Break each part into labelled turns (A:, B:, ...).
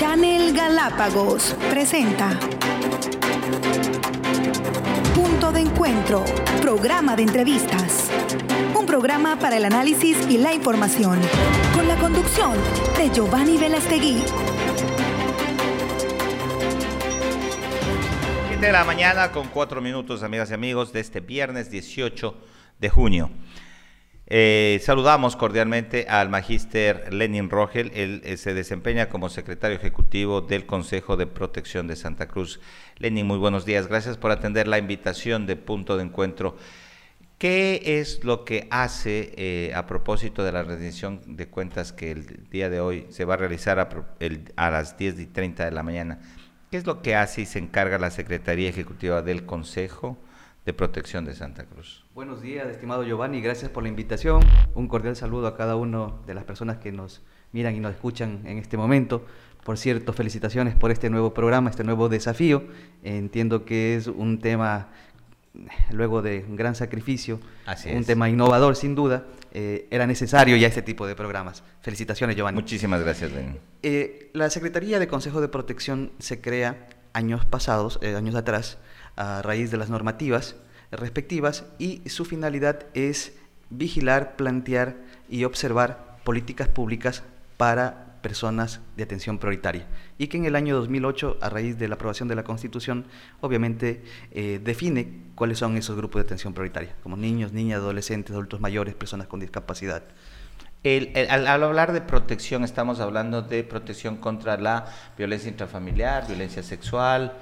A: Channel Galápagos presenta Punto de Encuentro, programa de entrevistas. Un programa para el análisis y la información, con la conducción de Giovanni Velastegui.
B: de la mañana con cuatro minutos, amigas y amigos, de este viernes 18 de junio. Eh, saludamos cordialmente al magíster Lenin Rogel. Él eh, se desempeña como secretario ejecutivo del Consejo de Protección de Santa Cruz. Lenin, muy buenos días. Gracias por atender la invitación de Punto de Encuentro. ¿Qué es lo que hace eh, a propósito de la rendición de cuentas que el día de hoy se va a realizar a, las 10 y 30 de la mañana? ¿Qué es lo que hace y se encarga la Secretaría Ejecutiva del Consejo de Protección de Santa Cruz?
C: Buenos días, estimado Giovanni, gracias por la invitación. Un cordial saludo a cada uno de las personas que nos miran y nos escuchan en este momento. Por cierto, felicitaciones por este nuevo programa, este nuevo desafío. Entiendo que es un tema luego de un gran sacrificio, un tema innovador sin duda, eh, era necesario ya este tipo de programas. Felicitaciones, Giovanni.
B: Muchísimas gracias,
C: eh, la Secretaría de Consejo de Protección se crea años pasados, eh, años atrás, a raíz de las normativas respectivas y su finalidad es vigilar, plantear y observar políticas públicas para personas de atención prioritaria y que en el año 2008, a raíz de la aprobación de la Constitución, obviamente eh, define cuáles son esos grupos de atención prioritaria, como niños, niñas, adolescentes, adultos mayores, personas con discapacidad.
B: al, hablar de protección, estamos hablando de protección contra la violencia intrafamiliar, violencia sexual,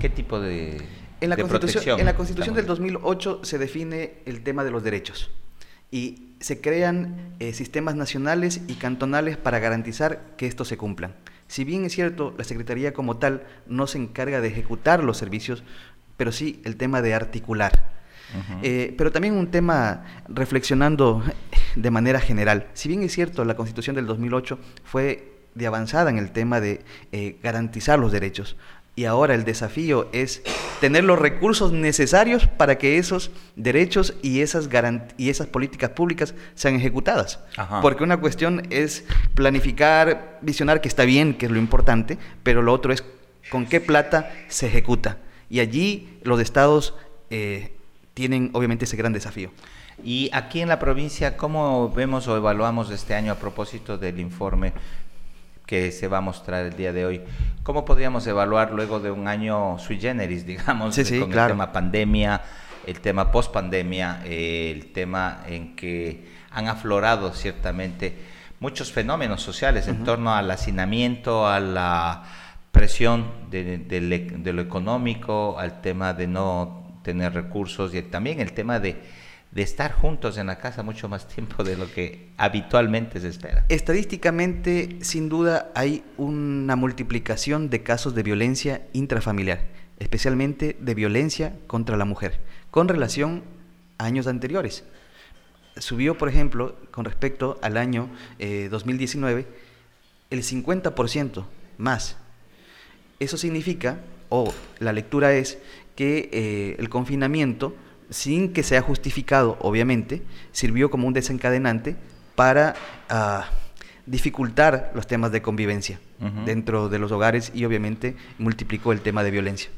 B: ¿qué tipo de,
C: en la
B: Constitución,
C: protección? En la Constitución del 2008 se define el tema de los derechos y se crean eh, sistemas nacionales y cantonales para garantizar que estos se cumplan. Si bien es cierto, la Secretaría como tal no se encarga de ejecutar los servicios, pero sí el tema de articular. Eh, pero también un tema reflexionando de manera general. Si bien es cierto, la Constitución del 2008 fue de avanzada en el tema de eh, garantizar los derechos. Y ahora el desafío es tener los recursos necesarios para que esos derechos y esas, y esas políticas públicas sean ejecutadas. Porque una cuestión es planificar, visionar, que está bien, que es lo importante, pero lo otro es con qué plata se ejecuta. Y allí los estados eh, tienen obviamente ese gran desafío.
B: Y aquí en la provincia, ¿cómo vemos o evaluamos este año a propósito del informe que se va a mostrar el día de hoy. ¿Cómo podríamos evaluar luego de un año sui generis, digamos, con el tema pandemia, el tema post pandemia, el tema en que han aflorado ciertamente muchos fenómenos sociales en torno al hacinamiento, a la presión de lo económico, al tema de no tener recursos y también el tema de de estar juntos en la casa mucho más tiempo de lo que habitualmente se espera.
C: Estadísticamente, sin duda, hay una multiplicación de casos de violencia intrafamiliar, especialmente de violencia contra la mujer, con relación a años anteriores. Subió, por ejemplo, con respecto al año 2019, eh, el 50% más. Eso significa, o la lectura es, que eh, el confinamiento sin que sea justificado, obviamente, sirvió como un desencadenante para ah, dificultar los temas de convivencia dentro de los hogares y obviamente multiplicó el tema de violencia.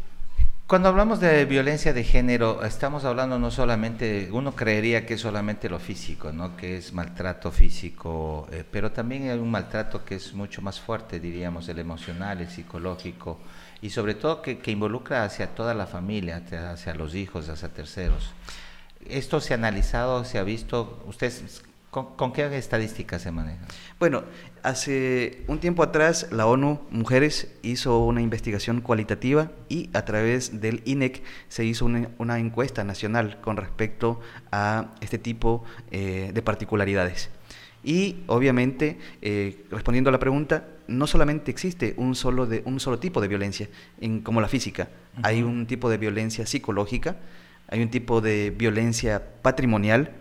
B: Cuando hablamos de violencia de género, estamos hablando no solamente, uno creería que es solamente lo físico, ¿no? que es maltrato físico, eh, pero también hay un maltrato que es mucho más fuerte, diríamos, el emocional, el psicológico, y sobre todo que, involucra hacia toda la familia, hacia los hijos, hacia terceros. ¿Esto se ha analizado, se ha visto? ¿Ustedes con, qué estadísticas se maneja?
C: Bueno, hace un tiempo atrás la ONU Mujeres hizo una investigación cualitativa y a través del INEC se hizo una, encuesta nacional con respecto a este tipo eh, de particularidades. Y obviamente, eh, respondiendo a la pregunta, no solamente existe un solo, de, un solo tipo de violencia, en, como la física, hay un tipo de violencia psicológica, hay un tipo de violencia patrimonial,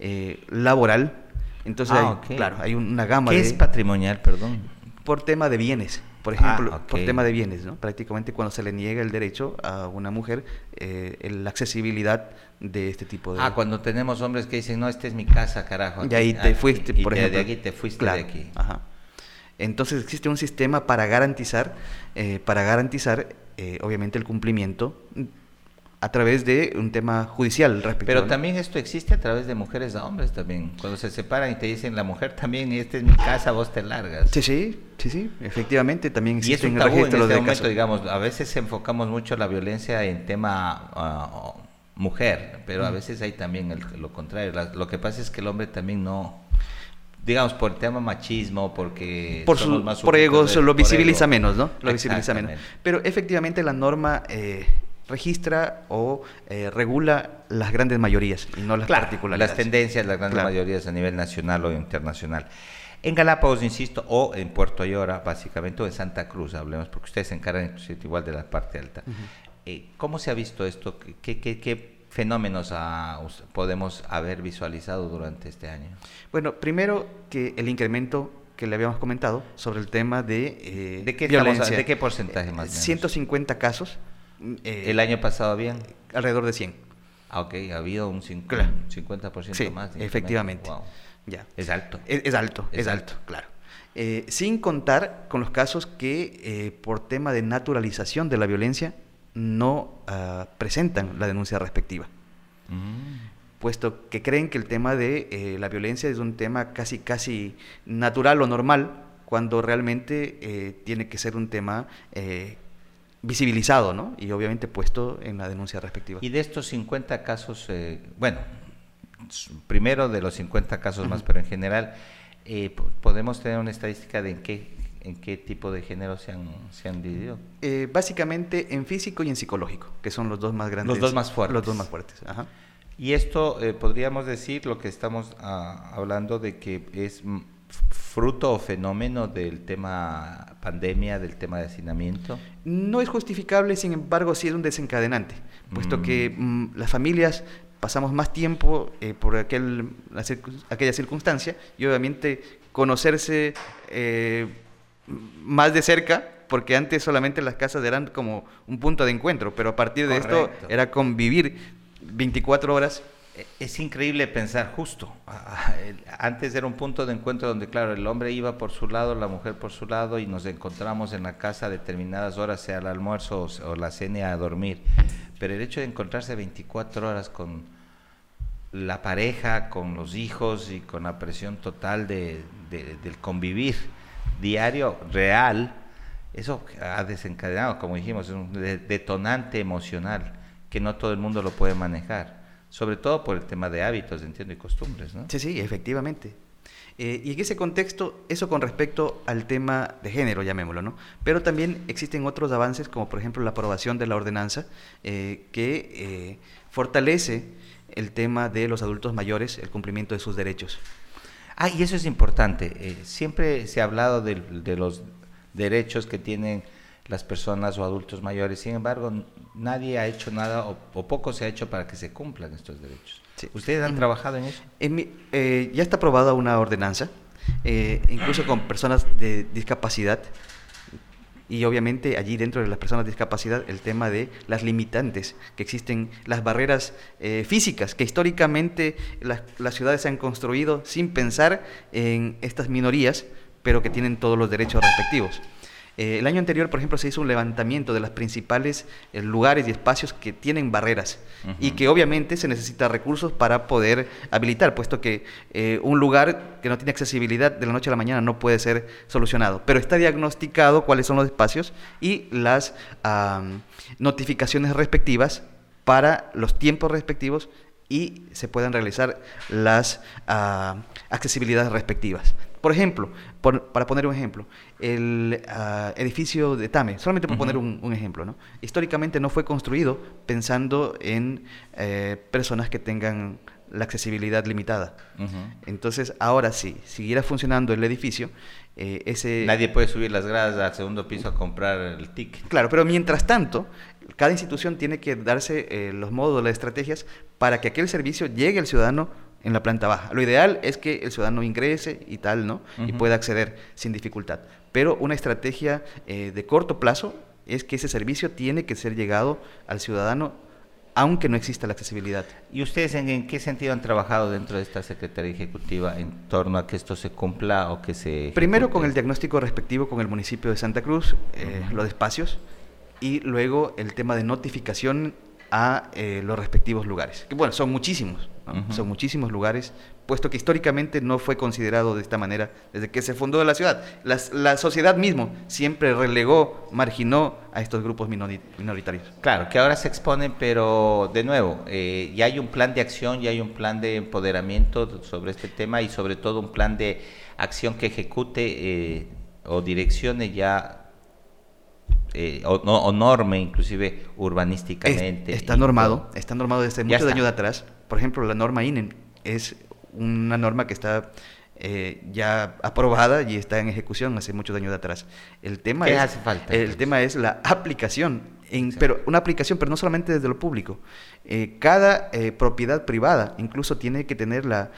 C: eh, laboral, entonces, ah, claro, hay una gama
B: ¿Qué es patrimonial, perdón?
C: Por tema de bienes, por ejemplo, ah, por tema de bienes, ¿no? Prácticamente cuando se le niega el derecho a una mujer, eh, la accesibilidad de este tipo de...
B: Ah, cuando tenemos hombres que dicen, no, esta es mi casa, carajo.
C: y ahí te fuiste, por ejemplo.
B: De aquí te fuiste de aquí.
C: Ajá. Entonces existe un sistema para garantizar, eh, para garantizar eh, obviamente el cumplimiento a través de un tema judicial respecto
B: Pero también esto existe a través de mujeres a hombres también. Cuando se separan y te dicen la mujer también, esta es mi casa, vos te largas.
C: Sí, sí, sí, sí, efectivamente también
B: existe un tabú en este momento, digamos, a veces enfocamos mucho la violencia en tema uh, mujer, pero a veces hay también lo contrario. lo que pasa es que el hombre también no digamos, por el tema machismo, porque
C: por, su, más por ego, lo visibiliza menos, ¿no? Lo visibiliza menos. Pero efectivamente la norma eh, registra o eh, regula las grandes mayorías y no las particularidades.
B: Las tendencias, las grandes mayorías a nivel nacional o internacional. En Galápagos, insisto, o en Puerto Ayora, básicamente, o en Santa Cruz, hablemos, porque ustedes se encargan igual de la parte alta. Eh, ¿Cómo se ha visto esto? ¿Qué, qué, qué fenómenos podemos haber visualizado durante este año?
C: Bueno, primero que el incremento que le habíamos comentado sobre el tema de eh,
B: ¿De qué violencia. ¿De qué porcentaje más?
C: 150 casos
B: eh, ¿El año pasado bien?
C: Alrededor de 100.
B: Ah, ok, ha habido un 50%
C: sí,
B: más.
C: efectivamente. Ya.
B: Es alto.
C: Es, alto, es, alto. claro. Eh, sin contar con los casos que eh, por tema de naturalización de la violencia no ah, presentan la denuncia respectiva. Mm. Puesto que creen que el tema de la violencia es un tema casi, casi natural o normal, cuando realmente tiene que ser un tema visibilizado, ¿no? Y obviamente puesto en la denuncia respectiva.
B: Y de estos 50 casos, eh, bueno, primero de los 50 casos más, pero en general, eh, ¿podemos tener una estadística de en qué, en qué tipo de género se han, se han dividido?
C: Eh, básicamente en físico y en psicológico, que son los dos más grandes.
B: Los dos más fuertes.
C: Los dos más fuertes, ajá.
B: Y esto podríamos decir lo que estamos ah, hablando de que es fruto o fenómeno del tema pandemia, del tema de hacinamiento?
C: No es justificable, sin embargo, sí es un desencadenante, puesto que mm. Mm, las familias pasamos más tiempo eh, por aquel, aquella circunstancia y obviamente conocerse eh, más de cerca, porque antes solamente las casas eran como un punto de encuentro, pero a partir de esto era convivir 24 horas
B: es increíble pensar justo. Antes era un punto de encuentro donde, claro, el hombre iba por su lado, la mujer por su lado, y nos encontramos en la casa a determinadas horas, sea el almuerzo o, la cena a dormir. Pero el hecho de encontrarse 24 horas con la pareja, con los hijos y con la presión total de, del convivir diario, real, eso ha desencadenado, como dijimos, un detonante emocional que no todo el mundo lo puede manejar sobre todo por el tema de hábitos, entiendo, y costumbres, ¿no?
C: Sí, sí, efectivamente. Eh, y en ese contexto, eso con respecto al tema de género, llamémoslo, ¿no? Pero también existen otros avances, como por ejemplo la aprobación de la ordenanza, eh, que eh, fortalece el tema de los adultos mayores, el cumplimiento de sus derechos.
B: Ah, y eso es importante. siempre se ha hablado de, de los derechos que tienen las personas o adultos mayores. Sin embargo, nadie ha hecho nada o, poco se ha hecho para que se cumplan estos derechos. ¿Ustedes han trabajado en eso?
C: Eh, ya está aprobada una ordenanza, eh, incluso con personas de discapacidad. Y obviamente allí dentro de las personas de discapacidad el tema de las limitantes que existen, las barreras eh, físicas que históricamente las, las ciudades se han construido sin pensar en estas minorías, pero que tienen todos los derechos respectivos. Eh, el año anterior, por ejemplo, se hizo un levantamiento de los principales eh, lugares y espacios que tienen barreras y que obviamente se necesita recursos para poder habilitar, puesto que eh, un lugar que no tiene accesibilidad de la noche a la mañana no puede ser solucionado. Pero está diagnosticado cuáles son los espacios y las notificaciones respectivas para los tiempos respectivos y se puedan realizar las ah, accesibilidades respectivas. Por ejemplo, para poner un ejemplo, el ah, edificio de Tame, solamente por poner un, ejemplo, ¿no? históricamente no fue construido pensando en eh, personas que tengan la accesibilidad limitada. Entonces, ahora sí, siguiera funcionando el edificio, eh, ese...
B: Nadie puede subir las gradas al segundo piso a comprar el ticket.
C: Claro, pero mientras tanto, cada institución tiene que darse eh, los modos, las estrategias para que aquel servicio llegue al ciudadano en la planta baja. Lo ideal es que el ciudadano ingrese y tal, ¿no? Y pueda acceder sin dificultad. Pero una estrategia eh, de corto plazo es que ese servicio tiene que ser llegado al ciudadano aunque no exista la accesibilidad.
B: ¿Y ustedes en, qué sentido han trabajado dentro de esta Secretaría Ejecutiva en torno a que esto se cumpla o que se...
C: Primero con el diagnóstico respectivo con el municipio de Santa Cruz, eh, los espacios, y luego el tema de notificación a eh, los respectivos lugares. Que bueno, son muchísimos, son muchísimos lugares, puesto que históricamente no fue considerado de esta manera desde que se fundó la ciudad. la sociedad mismo siempre relegó, marginó a estos grupos minoritarios.
B: Claro, que ahora se exponen, pero de nuevo, eh, ya hay un plan de acción, ya hay un plan de empoderamiento sobre este tema y sobre todo un plan de acción que ejecute eh, o direccione ya eh, o, norme inclusive urbanísticamente.
C: está normado, está normado desde muchos años de atrás. Por ejemplo, la norma INEN es una norma que está eh, ya aprobada y está en ejecución hace muchos años de atrás. El tema es,
B: hace falta?
C: El tema es la aplicación, en, pero una aplicación, pero no solamente desde lo público. Eh, cada propiedad privada incluso tiene que tener la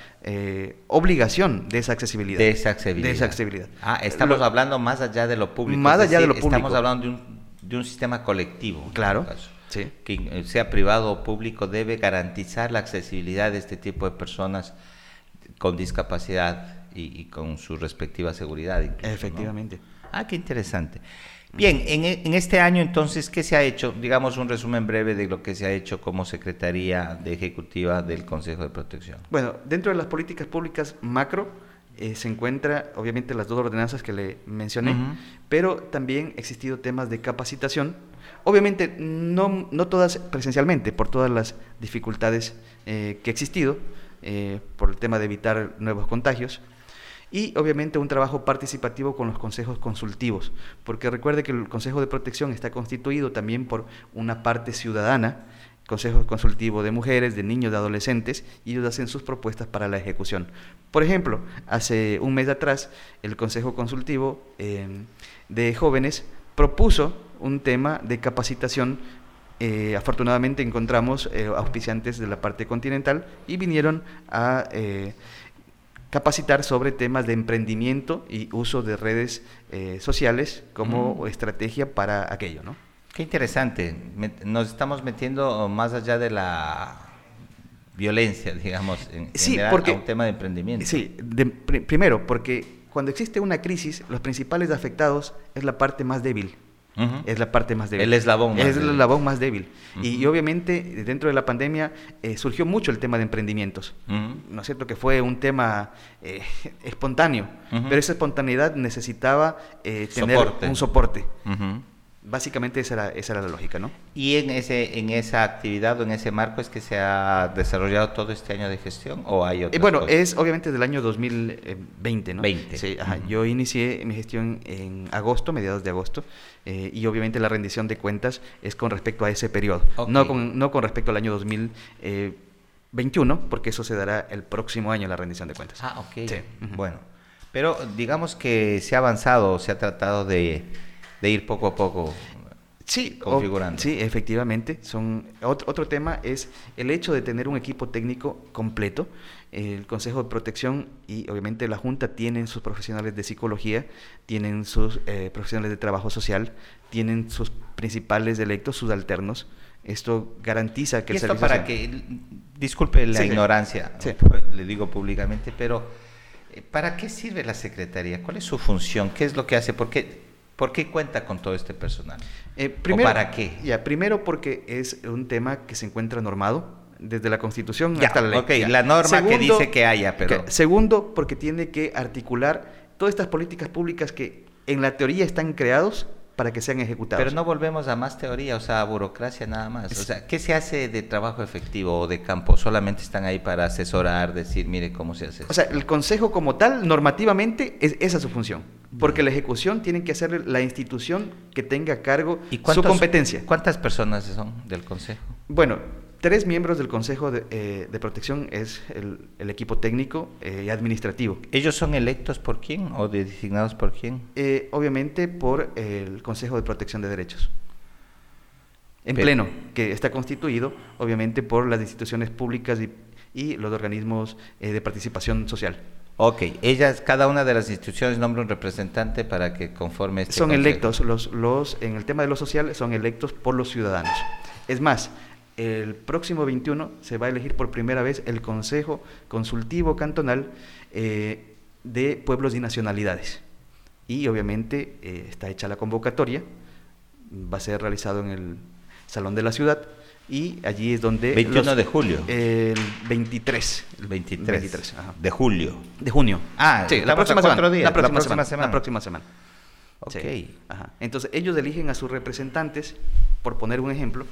C: obligación de esa accesibilidad.
B: De esa accesibilidad.
C: De esa accesibilidad.
B: Ah, estamos hablando más allá de lo público.
C: Más allá de lo público.
B: Estamos hablando de un de un sistema colectivo.
C: Claro.
B: Sí. Que eh, sea privado o público debe garantizar la accesibilidad de este tipo de personas con discapacidad y, con su respectiva seguridad.
C: Efectivamente.
B: Ah, qué interesante. Bien, en, en, este año entonces, ¿qué se ha hecho? Digamos un resumen breve de lo que se ha hecho como Secretaría de Ejecutiva del Consejo de Protección.
C: Bueno, dentro de las políticas públicas macro, eh, se encuentra obviamente las dos ordenanzas que le mencioné, pero también ha existido temas de capacitación, obviamente no, no todas presencialmente, por todas las dificultades eh, que ha existido, eh, por el tema de evitar nuevos contagios, y obviamente un trabajo participativo con los consejos consultivos, porque recuerde que el Consejo de Protección está constituido también por una parte ciudadana, Consejo Consultivo de Mujeres, de Niños, de Adolescentes, y ellos hacen sus propuestas para la ejecución. Por ejemplo, hace un mes atrás, el Consejo Consultivo em, de Jóvenes propuso un tema de capacitación. Eh, afortunadamente encontramos eh, auspiciantes de la parte continental y vinieron a eh, capacitar sobre temas de emprendimiento y uso de redes sociales como estrategia para aquello, ¿no?
B: Qué interesante. Nos estamos metiendo más allá de la violencia, digamos, en
C: sí,
B: a un tema de emprendimiento.
C: Sí, primero, porque cuando existe una crisis, los principales afectados es la parte más débil. Es la parte más débil.
B: El eslabón
C: más Es el eslabón más débil. y, obviamente dentro de la pandemia eh, surgió mucho el tema de emprendimientos. ¿No es cierto? Que fue un tema eh, espontáneo. Pero esa espontaneidad necesitaba eh, tener un soporte. Básicamente esa era, esa era la lógica, ¿no?
B: ¿Y en, ese, en esa actividad o en ese marco es que se ha desarrollado todo este año de gestión o hay otras
C: eh, Bueno, es obviamente del año 2020, ¿no?
B: 20.
C: Sí, Yo inicié mi gestión en agosto, mediados de agosto, eh, y obviamente la rendición de cuentas es con respecto a ese periodo, no, con, no con respecto al año 2021, eh, porque eso se dará el próximo año la rendición de cuentas.
B: Ah, ok. Sí. Bueno, pero digamos que se ha avanzado, se ha tratado de de ir poco a poco
C: sí, configurando. sí, efectivamente. Son, otro, otro, tema es el hecho de tener un equipo técnico completo. El Consejo de Protección y obviamente la Junta tienen sus profesionales de psicología, tienen sus eh, profesionales de trabajo social, tienen sus principales electos, sus alternos. Esto garantiza que
B: ¿Y
C: el
B: esto para que, disculpe la ignorancia, le digo públicamente, pero eh, ¿para qué sirve la Secretaría? ¿Cuál es su función? ¿Qué es lo que hace? Porque ¿Por qué cuenta con todo este personal?
C: Eh, primero, ¿O para qué? Ya, primero porque es un tema que se encuentra normado desde la Constitución hasta la ley.
B: Ok, la norma que dice que haya, pero...
C: segundo, porque tiene que articular todas estas políticas públicas que en la teoría están creados para que sean ejecutados.
B: Pero no volvemos a más teoría, o sea, a burocracia nada más. O sea, ¿qué se hace de trabajo efectivo o de campo? ¿Solamente están ahí para asesorar, decir, mire cómo se hace?
C: O sea, el Consejo como tal, normativamente, es, esa es su función. Porque la ejecución tiene que hacer la institución que tenga a cargo ¿Y su competencia.
B: ¿Cuántas personas son del Consejo?
C: Bueno, tres miembros del Consejo de, eh, Protección es el, equipo técnico eh, y administrativo.
B: ¿Ellos son electos por quién o designados por quién?
C: Eh, obviamente por el Consejo de Protección de Derechos. En pleno, que está constituido obviamente por las instituciones públicas y, y los organismos de participación social.
B: Ok, ellas, cada una de las instituciones nombra un representante para que conforme este
C: Son electos, los, los, en el tema de lo social son electos por los ciudadanos. Es más, el próximo 21 se va a elegir por primera vez el Consejo Consultivo Cantonal eh, de Pueblos y Nacionalidades. Y obviamente eh, está hecha la convocatoria, va a ser realizado en el Salón de la Ciudad y allí es donde...
B: 21 de julio.
C: El 23.
B: El 23. de julio.
C: De junio.
B: Ah,
C: sí, la próxima, semana,
B: días,
C: la próxima, semana, La próxima semana.
B: Ok.
C: Entonces ellos eligen a sus representantes, por poner un ejemplo,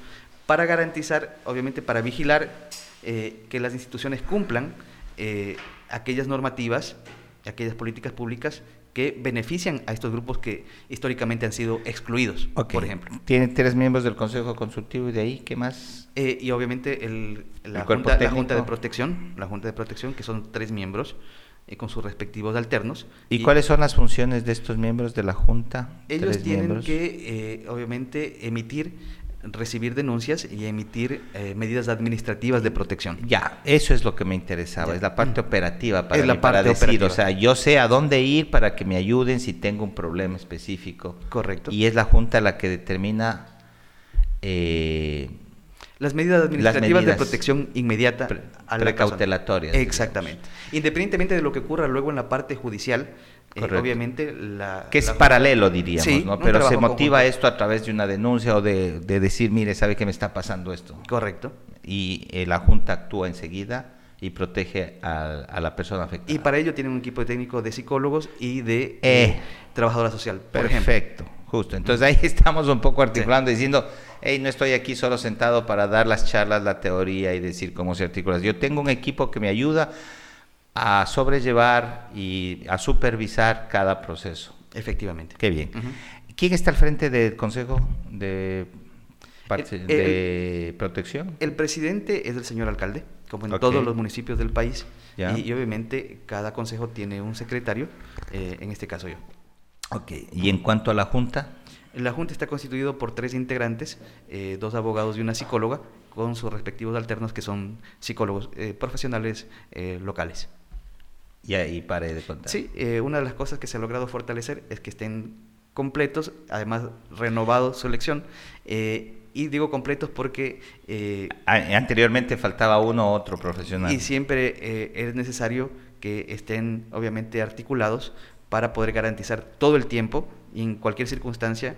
C: para garantizar, obviamente para vigilar eh, que las instituciones cumplan eh, aquellas normativas, aquellas políticas públicas que benefician a estos grupos que históricamente han sido excluidos, por ejemplo.
B: Tiene tres miembros del Consejo Consultivo y de ahí, ¿qué más?
C: Eh, y obviamente el, la, junta, la, junta, de Protección, la Junta de Protección, que son tres miembros con sus respectivos alternos.
B: ¿Y, cuáles son las funciones de estos miembros de la Junta?
C: Ellos tienen que, obviamente, emitir recibir denuncias y emitir eh, medidas administrativas de protección.
B: Ya, eso es lo que me interesaba, es la parte operativa para, la parte decir, o sea, yo sé a dónde ir para que me ayuden si tengo un problema específico.
C: Correcto.
B: Y es la Junta la que determina...
C: Eh, las medidas administrativas de protección inmediata
B: a la.
C: Exactamente. Independientemente de lo que ocurra luego en la parte judicial, eh, obviamente la...
B: Que es paralelo, diríamos, ¿no? Pero se motiva esto a través de una denuncia o de, decir, mire, ¿sabe que me está pasando esto?
C: Correcto.
B: Y eh, la Junta actúa enseguida y protege a, la persona afectada.
C: Y para ello tienen un equipo técnico de psicólogos y de eh, trabajadora social,
B: por Perfecto, justo. Entonces ahí estamos un poco articulando, diciendo, hey, no estoy aquí solo sentado para dar las charlas, la teoría y decir cómo se articula. Yo tengo un equipo que me ayuda a sobrellevar y a supervisar cada proceso.
C: Efectivamente.
B: Qué bien. ¿Quién está al frente del Consejo de, de Protección?
C: El presidente es el señor alcalde, como en todos los municipios del país. Y, obviamente cada consejo tiene un secretario, eh, en este caso yo.
B: Ok. ¿Y en cuanto a la Junta?
C: La Junta está constituido por tres integrantes, eh, dos abogados y una psicóloga, con sus respectivos alternos que son psicólogos eh, profesionales locales.
B: Y ahí pare de contar.
C: Sí, eh, una de las cosas que se ha logrado fortalecer es que estén completos, además renovado su elección. Eh, y digo completos porque...
B: Eh, anteriormente faltaba uno u otro profesional.
C: Y siempre es necesario que estén obviamente articulados para poder garantizar todo el tiempo y en cualquier circunstancia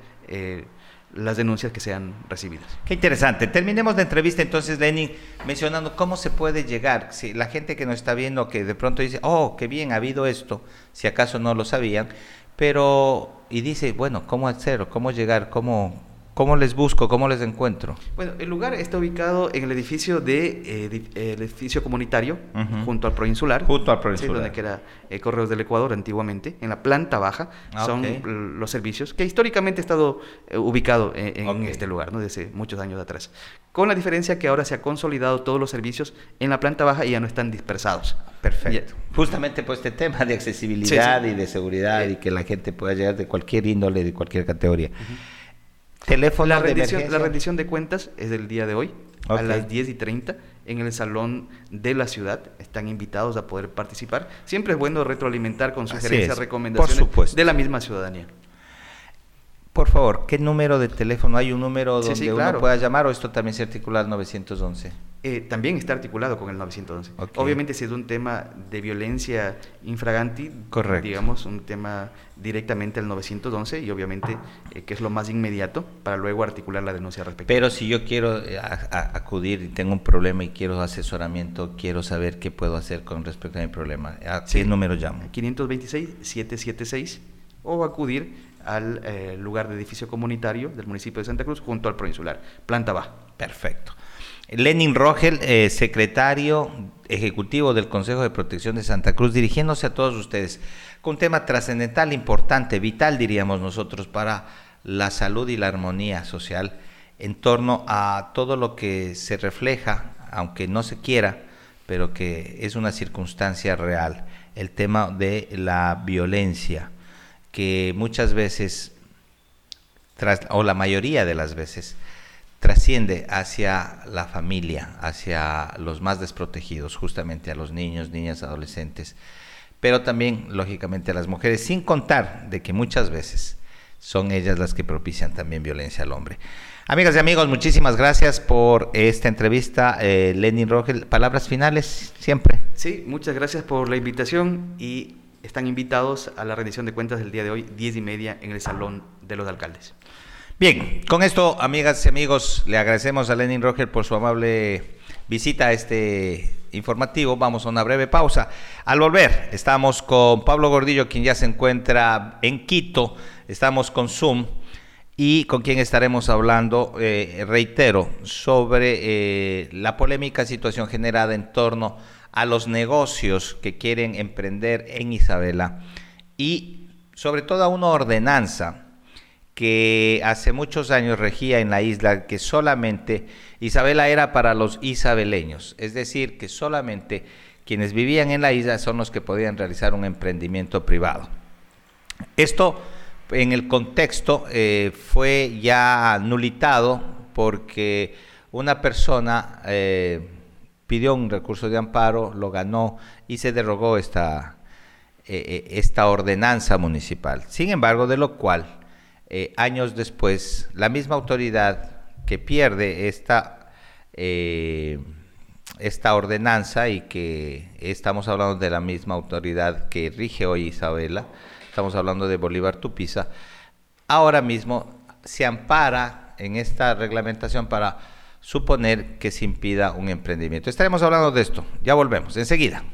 C: las denuncias que sean recibidas.
B: Qué interesante. Terminemos la entrevista entonces, Lenin, mencionando cómo se puede llegar. Si la gente que nos está viendo, que de pronto dice, oh, qué bien, ha habido esto, si acaso no lo sabían, pero, y dice, bueno, ¿cómo hacer? ¿Cómo llegar? ¿Cómo, ¿Cómo les busco? ¿Cómo les encuentro?
C: Bueno, el lugar está ubicado en el edificio de eh, el edificio comunitario, junto al Proinsular.
B: Junto al Proinsular.
C: donde queda eh, Correos del Ecuador antiguamente, en la planta baja, ah, son los servicios, que históricamente ha estado eh, ubicado en, este lugar, ¿no? Desde muchos años atrás. Con la diferencia que ahora se ha consolidado todos los servicios en la planta baja y ya no están dispersados.
B: Perfecto. Justamente por este tema de accesibilidad y de seguridad y que la gente pueda llegar de cualquier índole, de cualquier categoría.
C: Teléfono la rendición, La rendición de cuentas es del día de hoy, a las 10 y 30, en el salón de la ciudad. Están invitados a poder participar. Siempre es bueno retroalimentar con sugerencias, recomendaciones de la misma ciudadanía.
B: Por favor, ¿qué número de teléfono? ¿Hay un número donde uno pueda llamar o esto también se articula al 911?
C: Eh, también está articulado con el 911. Obviamente si es un tema de violencia infraganti, digamos, un tema directamente al 911 y obviamente eh, que es lo más inmediato para luego articular la denuncia respectiva.
B: Pero si yo quiero eh, acudir y tengo un problema y quiero asesoramiento, quiero saber qué puedo hacer con respecto a mi problema, ¿a qué número llamo?
C: 526-776 o acudir al lugar de edificio comunitario del municipio de Santa Cruz junto al proinsular, planta baja.
B: Perfecto. Lenin Rogel, eh, secretario ejecutivo del Consejo de Protección de Santa Cruz, dirigiéndose a todos ustedes con un tema trascendental, importante, vital, diríamos nosotros, para la salud y la armonía social en torno a todo lo que se refleja, aunque no se quiera, pero que es una circunstancia real, el tema de la violencia, que muchas veces, o la mayoría de las veces, trasciende hacia la familia, hacia los más desprotegidos, justamente a los niños, niñas, adolescentes, pero también, lógicamente, a las mujeres, sin contar de que muchas veces son ellas las que propician también violencia al hombre. Amigas y amigos, muchísimas gracias por esta entrevista. Eh, Lenin palabras finales siempre.
C: Sí, muchas gracias por la invitación y están invitados a la rendición de cuentas del día de hoy, 10 y media, en el Salón de los Alcaldes.
B: Bien, con esto, amigas y amigos, le agradecemos a Lenin Rogel por su amable visita a este informativo. Vamos a una breve pausa. Al volver, estamos con Pablo Gordillo, quien ya se encuentra en Quito. Estamos con Zoom y con quien estaremos hablando, eh, reitero, sobre eh, la polémica situación generada en torno a los negocios que quieren emprender en Isabela y sobre todo a una ordenanza que hace muchos años regía en la isla que solamente Isabela era para los isabeleños, es decir, que solamente quienes vivían en la isla son los que podían realizar un emprendimiento privado. Esto en el contexto eh, fue ya nulitado porque una persona eh, pidió un recurso de amparo, lo ganó y se derogó esta, eh, esta ordenanza municipal. Sin embargo, de lo cual, años después, la misma autoridad que pierde esta, esta ordenanza y que estamos hablando de la misma autoridad que rige hoy Isabela, estamos hablando de Bolívar Tupiza, ahora mismo se ampara en esta reglamentación para suponer que se impida un emprendimiento. Estaremos hablando de esto, ya volvemos, enseguida.